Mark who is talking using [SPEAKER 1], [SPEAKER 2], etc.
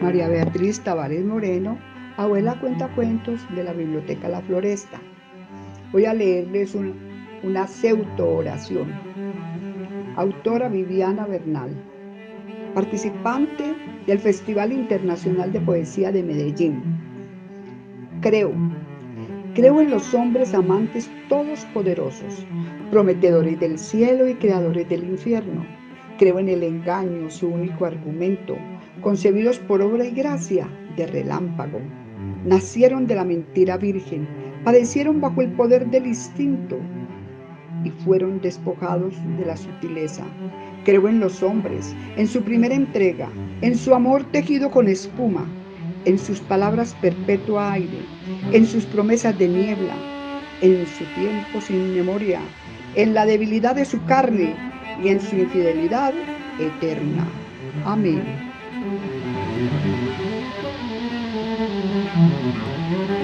[SPEAKER 1] María Beatriz Tavares Moreno, abuela cuenta cuentos de la Biblioteca La Floresta. Voy a leerles una pseudo oración. Autora Viviana Bernal, participante del Festival Internacional de Poesía de Medellín. Creo, creo en los hombres amantes todos poderosos, prometedores del cielo y creadores del infierno. Creo en el engaño, su único argumento, concebidos por obra y gracia de relámpago. Nacieron de la mentira virgen, padecieron bajo el poder del instinto y fueron despojados de la sutileza. Creo en los hombres, en su primera entrega, en su amor tejido con espuma, en sus palabras perpetua aire, en sus promesas de niebla, en su tiempo sin memoria, en la debilidad de su carne y en su infidelidad eterna. Amén. Thank you.